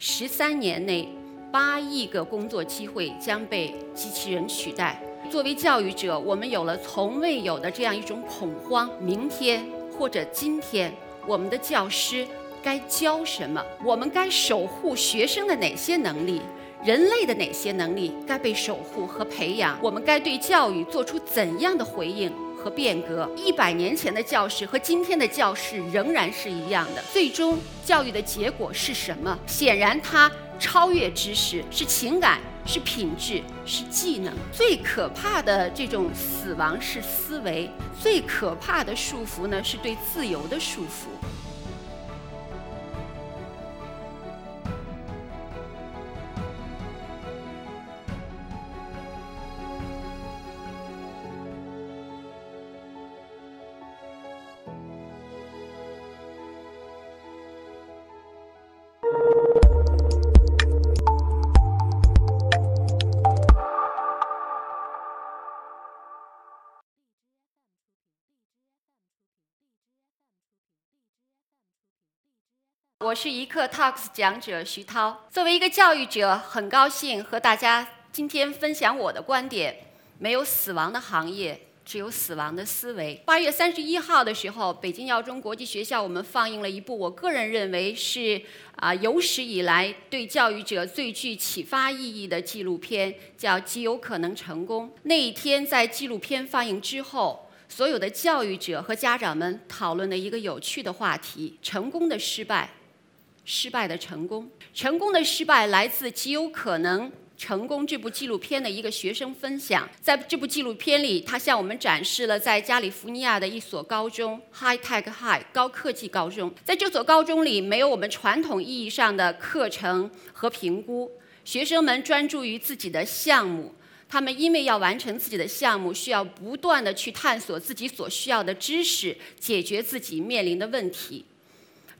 十三年内，八亿个工作机会将被机器人取代。作为教育者，我们有了从未有的这样一种恐慌：明天或者今天，我们的教师该教什么？我们该守护学生的哪些能力？人类的哪些能力该被守护和培养？我们该对教育做出怎样的回应变革？一百年前的教室和今天的教室仍然是一样的。最终，教育的结果是什么？显然，它超越知识，是情感。是品质，是技能。最可怕的这种死亡是思维，最可怕的束缚呢，是对自由的束缚。我是一课 Talks 讲者徐涛。作为一个教育者，很高兴和大家今天分享我的观点：没有死亡的行业，只有死亡的思维。八月三十一号的时候，北京耀中国际学校我们放映了一部我个人认为是啊有史以来对教育者最具启发意义的纪录片，叫《极有可能成功》。那一天在纪录片放映之后，所有的教育者和家长们讨论了一个有趣的话题：成功的失败。失败的成功，成功的失败来自极有可能成功这部纪录片的一个学生分享。在这部纪录片里，他向我们展示了在加利福尼亚的一所高中 ——High Tech High 高科技高中。在这所高中里，没有我们传统意义上的课程和评估，学生们专注于自己的项目。他们因为要完成自己的项目，需要不断地去探索自己所需要的知识，解决自己面临的问题。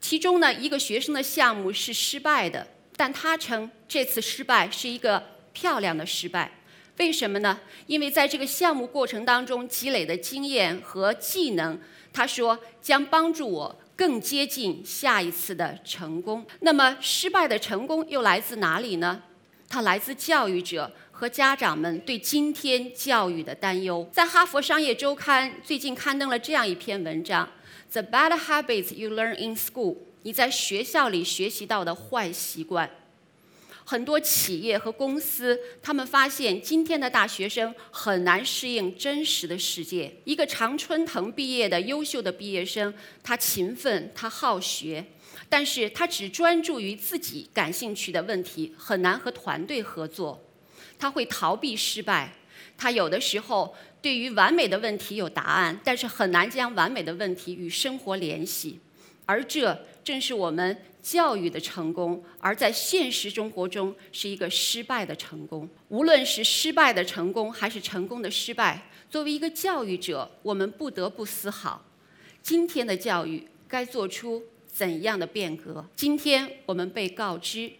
其中呢，一个学生的项目是失败的，但他称这次失败是一个漂亮的失败。为什么呢？因为在这个项目过程当中积累的经验和技能，他说将帮助我更接近下一次的成功。那么，失败的成功又来自哪里呢？它来自教育者和家长们对今天教育的担忧。在《哈佛商业周刊》最近刊登了这样一篇文章。The bad habits you learn in school，你在学校里学习到的坏习惯。很多企业和公司，他们发现今天的大学生很难适应真实的世界。一个常春藤毕业的优秀的毕业生，他勤奋，他好学，但是他只专注于自己感兴趣的问题，很难和团队合作。他会逃避失败，他有的时候。对于完美的问题有答案，但是很难将完美的问题与生活联系，而这正是我们教育的成功，而在现实生活中是一个失败的成功。无论是失败的成功，还是成功的失败，作为一个教育者，我们不得不思考：今天的教育该做出怎样的变革？今天我们被告知，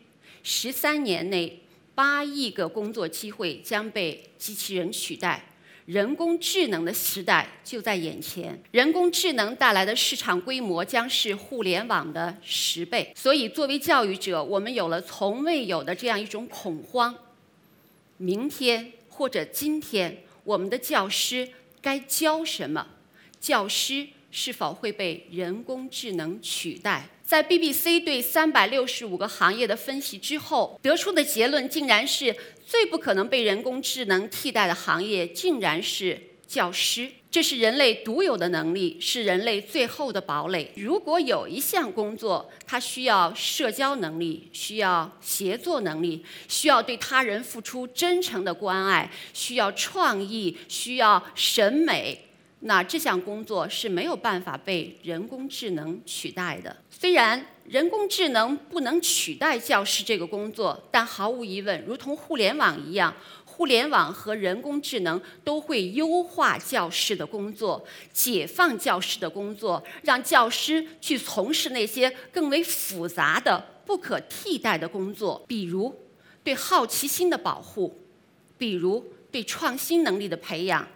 十三年内八亿个工作机会将被机器人取代。人工智能的时代就在眼前，人工智能带来的市场规模将是互联网的十倍。所以，作为教育者，我们有了从未有的这样一种恐慌：明天或者今天，我们的教师该教什么？教师是否会被人工智能取代？在 BBC 对三百六十五个行业的分析之后，得出的结论竟然是最不可能被人工智能替代的行业，竟然是教师。这是人类独有的能力，是人类最后的堡垒。如果有一项工作，它需要社交能力，需要协作能力，需要对他人付出真诚的关爱，需要创意，需要审美。那这项工作是没有办法被人工智能取代的。虽然人工智能不能取代教师这个工作，但毫无疑问，如同互联网一样，互联网和人工智能都会优化教师的工作，解放教师的工作，让教师去从事那些更为复杂的、不可替代的工作，比如对好奇心的保护，比如对创新能力的培养。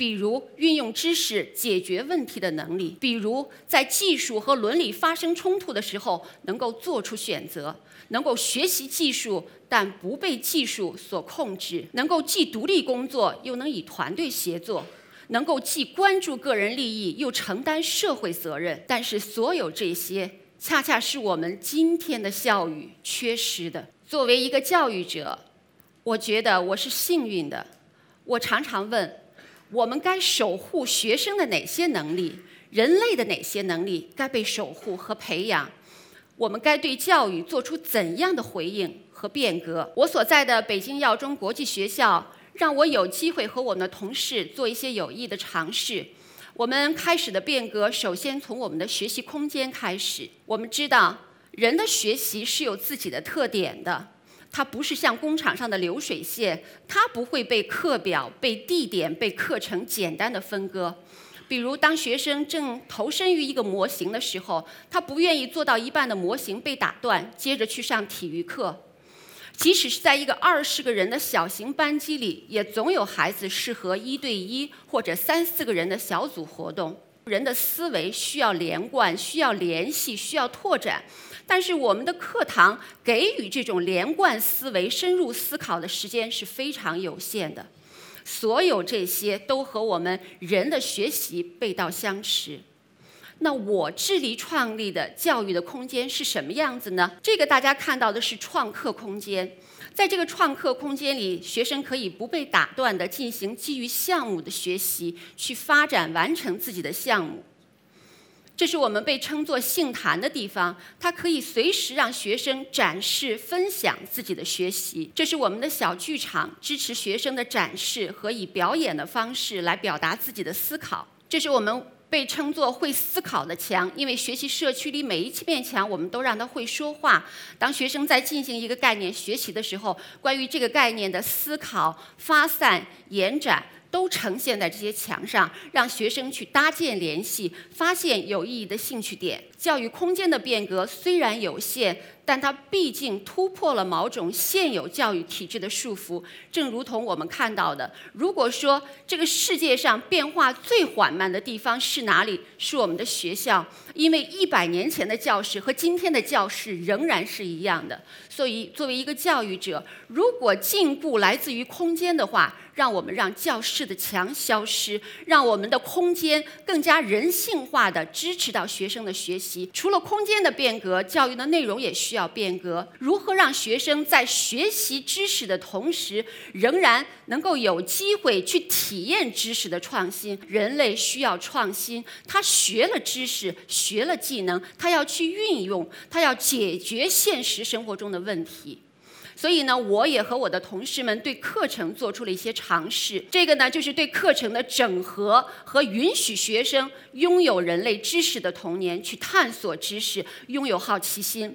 比如运用知识解决问题的能力，比如在技术和伦理发生冲突的时候能够做出选择，能够学习技术但不被技术所控制，能够既独立工作又能以团队协作。能够既关注个人利益又承担社会责任，但是所有这些恰恰是我们今天的教育缺失的。作为一个教育者，我觉得我是幸运的。我常常问：我们该守护学生的哪些能力？人类的哪些能力该被守护和培养？我们该对教育做出怎样的回应和变革？我所在的北京耀中国际学校。让我有机会和我们的同事做一些有益的尝试。我们开始的变革，首先从我们的学习空间开始。我们知道，人的学习是有自己的特点的，它不是像工厂上的流水线，它不会被课表、被地点、被课程简单的分割。比如，当学生正投身于一个模型的时候，他不愿意做到一半的模型被打断，接着去上体育课。即使是在一个二十个人的小型班级里，也总有孩子适合一对一或者三四个人的小组活动。人的思维需要连贯，需要联系，需要拓展。但是我们的课堂给予这种连贯思维、深入思考的时间是非常有限的。所有这些都和我们人的学习背道相驰。那我致力创立的教育的空间是什么样子呢？这个大家看到的是创客空间，在这个创客空间里，学生可以不被打断地进行基于项目的学习，去发展完成自己的项目。这是我们被称作杏坛的地方，它可以随时让学生展示、分享自己的学习。这是我们的小剧场，支持学生的展示和以表演的方式来表达自己的思考。这是我们。被称作会思考的墙，因为学习社区里每一面墙，我们都让他会说话。当学生在进行一个概念学习的时候，关于这个概念的思考、发散、延展。都呈现在这些墙上，让学生去搭建联系，发现有意义的兴趣点。教育空间的变革虽然有限，但它毕竟突破了某种现有教育体制的束缚。正如同我们看到的，如果说这个世界上变化最缓慢的地方是哪里？是我们的学校，因为一百年前的教室和今天的教室仍然是一样的。所以，作为一个教育者，如果进步来自于空间的话，让我们让教室的墙消失，让我们的空间更加人性化的支持到学生的学习。除了空间的变革，教育的内容也需要要变革。如何让学生在学习知识的同时，仍然能够有机会去体验知识的创新？人类需要创新，他学了知识，学了技能，他要去运用，他要解决现实生活中的问题。所以呢，我也和我的同事们对课程做出了一些尝试。这个呢，就是对课程的整合和允许学生拥有人类知识的童年，去探索知识，拥有好奇心。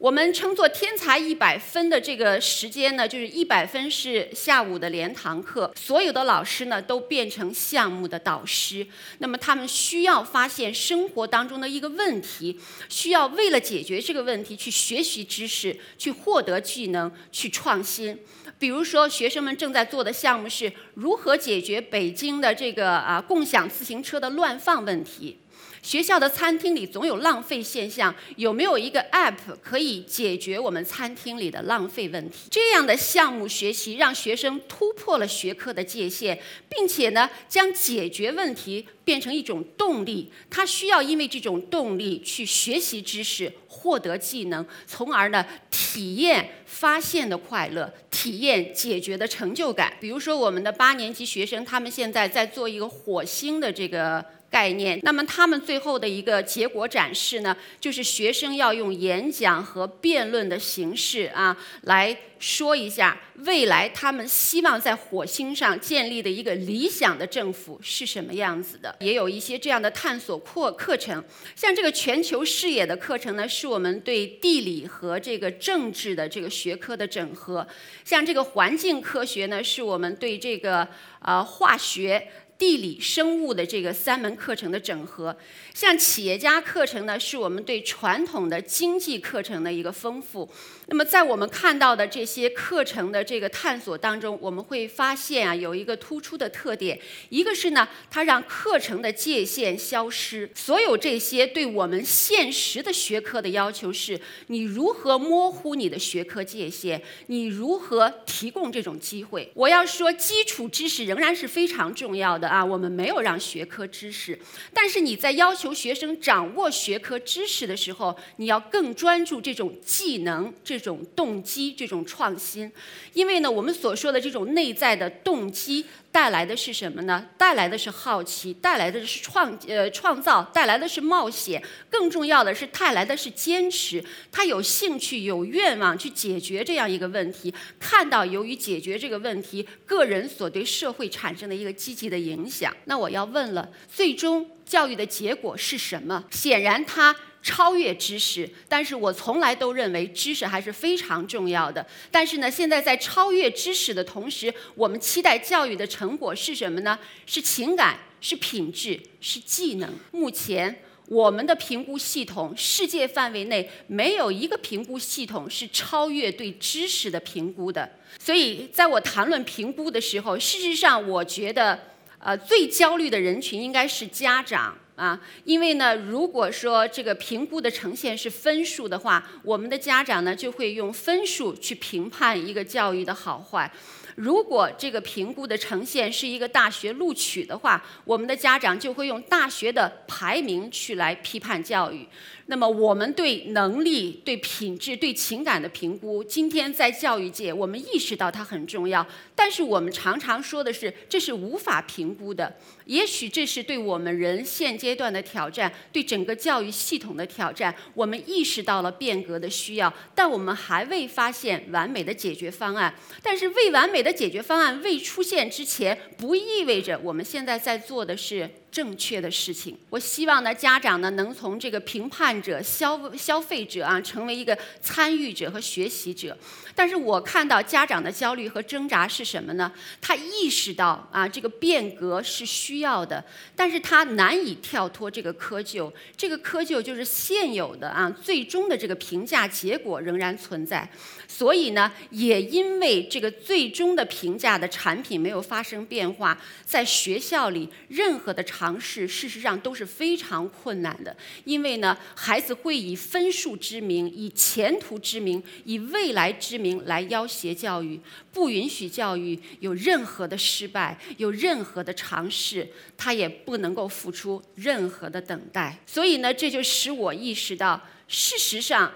我们称作“天才一百分”的这个时间呢，就是一百分是下午的连堂课，所有的老师呢都变成项目的导师。那么他们需要发现生活当中的一个问题，需要为了解决这个问题去学习知识，去获得技能，去创新。比如说，学生们正在做的项目是如何解决北京的这个啊共享自行车的乱放问题。学校的餐厅里总有浪费现象，有没有一个 App 可以解决我们餐厅里的浪费问题？这样的项目学习让学生突破了学科的界限，并且呢，将解决问题变成一种动力。他需要因为这种动力去学习知识、获得技能，从而呢，体验发现的快乐，体验解决的成就感。比如说，我们的八年级学生，他们现在在做一个火星的这个。概念。那么他们最后的一个结果展示呢，就是学生要用演讲和辩论的形式啊，来说一下未来他们希望在火星上建立的一个理想的政府是什么样子的。也有一些这样的探索课课程，像这个全球视野的课程呢，是我们对地理和这个政治的这个学科的整合。像这个环境科学呢，是我们对这个呃化学。地理、生物的这个三门课程的整合。像企业家课程呢，是我们对传统的经济课程的一个丰富。那么在我们看到的这些课程的这个探索当中，我们会发现啊，有一个突出的特点，一个是呢，它让课程的界限消失。所有这些对我们现实的学科的要求是：你如何模糊你的学科界限？你如何提供这种机会？我要说，基础知识仍然是非常重要的啊，我们没有让学科知识，但是你在要求学生掌握学科知识的时候，你要更专注这种技能这。种动机，这种创新，因为呢，我们所说的这种内在的动机带来的是什么呢？带来的是好奇，带来的是创呃创造，带来的是冒险，更重要的是带来的是坚持。他有兴趣，有愿望去解决这样一个问题，看到由于解决这个问题，个人所对社会产生的一个积极的影响。那我要问了，最终教育的结果是什么？显然，他。超越知识，但是我从来都认为知识还是非常重要的。但是呢，现在在超越知识的同时，我们期待教育的成果是什么呢？是情感，是品质，是技能。目前我们的评估系统，世界范围内没有一个评估系统是超越对知识的评估的。所以，在我谈论评估的时候，事实上我觉得，呃，最焦虑的人群应该是家长。啊，因为呢，如果说这个评估的呈现是分数的话，我们的家长呢就会用分数去评判一个教育的好坏。如果这个评估的呈现是一个大学录取的话，我们的家长就会用大学的排名去来批判教育。那么，我们对能力、对品质、对情感的评估，今天在教育界，我们意识到它很重要。但是，我们常常说的是，这是无法评估的。也许这是对我们人现阶段的挑战，对整个教育系统的挑战。我们意识到了变革的需要，但我们还未发现完美的解决方案。但是，未完美的解决方案未出现之前，不意味着我们现在在做的是。正确的事情，我希望呢，家长呢能从这个评判者、消消费者啊，成为一个参与者和学习者。但是我看到家长的焦虑和挣扎是什么呢？他意识到啊，这个变革是需要的，但是他难以跳脱这个窠臼。这个窠臼就是现有的啊，最终的这个评价结果仍然存在。所以呢，也因为这个最终的评价的产品没有发生变化，在学校里任何的尝试，事实上都是非常困难的。因为呢，孩子会以分数之名，以前途之名，以未来之名来要挟教育，不允许教育有任何的失败，有任何的尝试，他也不能够付出任何的等待。所以呢，这就使我意识到，事实上。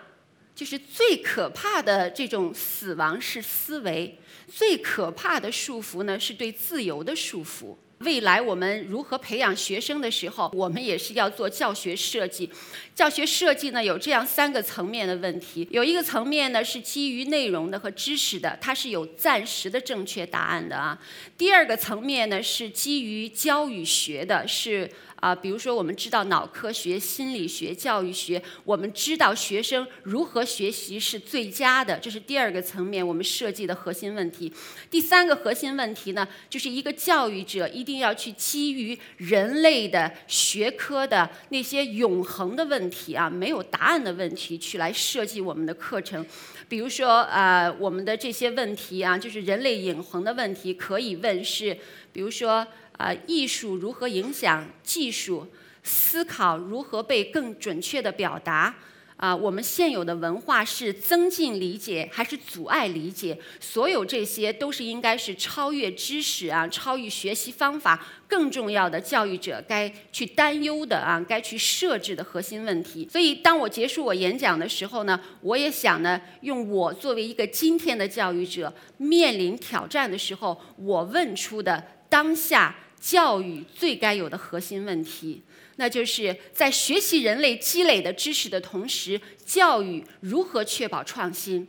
就是最可怕的这种死亡是思维，最可怕的束缚呢是对自由的束缚。未来我们如何培养学生的时候，我们也是要做教学设计。教学设计呢有这样三个层面的问题，有一个层面呢是基于内容的和知识的，它是有暂时的正确答案的啊。第二个层面呢是基于教与学的，是。啊，比如说，我们知道脑科学、心理学、教育学，我们知道学生如何学习是最佳的，这是第二个层面我们设计的核心问题。第三个核心问题呢，就是一个教育者一定要去基于人类的学科的那些永恒的问题啊，没有答案的问题去来设计我们的课程。比如说，啊，我们的这些问题啊，就是人类永恒的问题，可以问是，比如说。啊，艺术如何影响技术？思考如何被更准确的表达？啊，我们现有的文化是增进理解还是阻碍理解？所有这些都是应该是超越知识啊，超越学习方法更重要的教育者该去担忧的啊，该去设置的核心问题。所以，当我结束我演讲的时候呢，我也想呢，用我作为一个今天的教育者面临挑战的时候，我问出的当下。教育最该有的核心问题，那就是在学习人类积累的知识的同时，教育如何确保创新？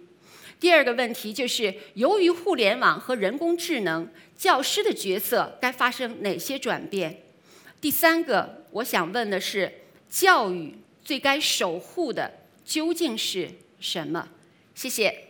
第二个问题就是，由于互联网和人工智能，教师的角色该发生哪些转变？第三个，我想问的是，教育最该守护的究竟是什么？谢谢。